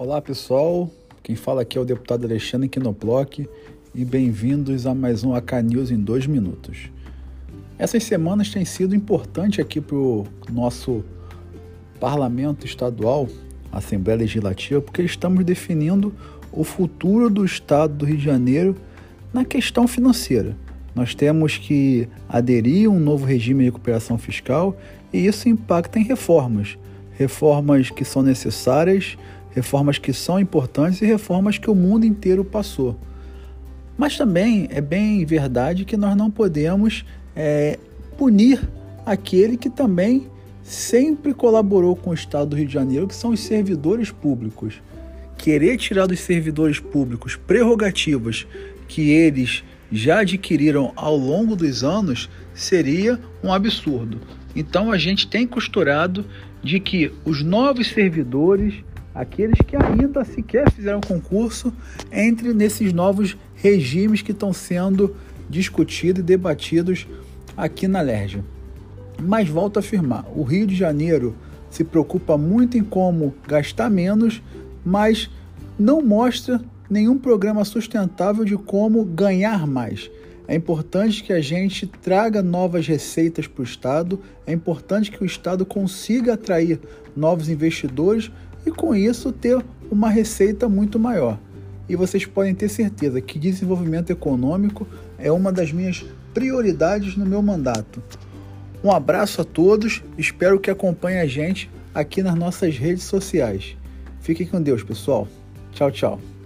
Olá pessoal, quem fala aqui é o deputado Alexandre Quinoploc e bem-vindos a mais um AK News em dois minutos. Essas semanas têm sido importantes aqui para o nosso parlamento estadual, Assembleia Legislativa, porque estamos definindo o futuro do estado do Rio de Janeiro na questão financeira. Nós temos que aderir a um novo regime de recuperação fiscal e isso impacta em reformas. Reformas que são necessárias reformas que são importantes e reformas que o mundo inteiro passou. Mas também é bem verdade que nós não podemos é, punir aquele que também sempre colaborou com o Estado do Rio de Janeiro, que são os servidores públicos. Querer tirar dos servidores públicos prerrogativas que eles já adquiriram ao longo dos anos seria um absurdo. Então a gente tem costurado de que os novos servidores aqueles que ainda sequer fizeram concurso entre nesses novos regimes que estão sendo discutidos e debatidos aqui na LERJ. Mas volto a afirmar, o Rio de Janeiro se preocupa muito em como gastar menos, mas não mostra nenhum programa sustentável de como ganhar mais. É importante que a gente traga novas receitas para o Estado, é importante que o Estado consiga atrair novos investidores e com isso ter uma receita muito maior. E vocês podem ter certeza que desenvolvimento econômico é uma das minhas prioridades no meu mandato. Um abraço a todos, espero que acompanhem a gente aqui nas nossas redes sociais. Fiquem com Deus, pessoal. Tchau, tchau.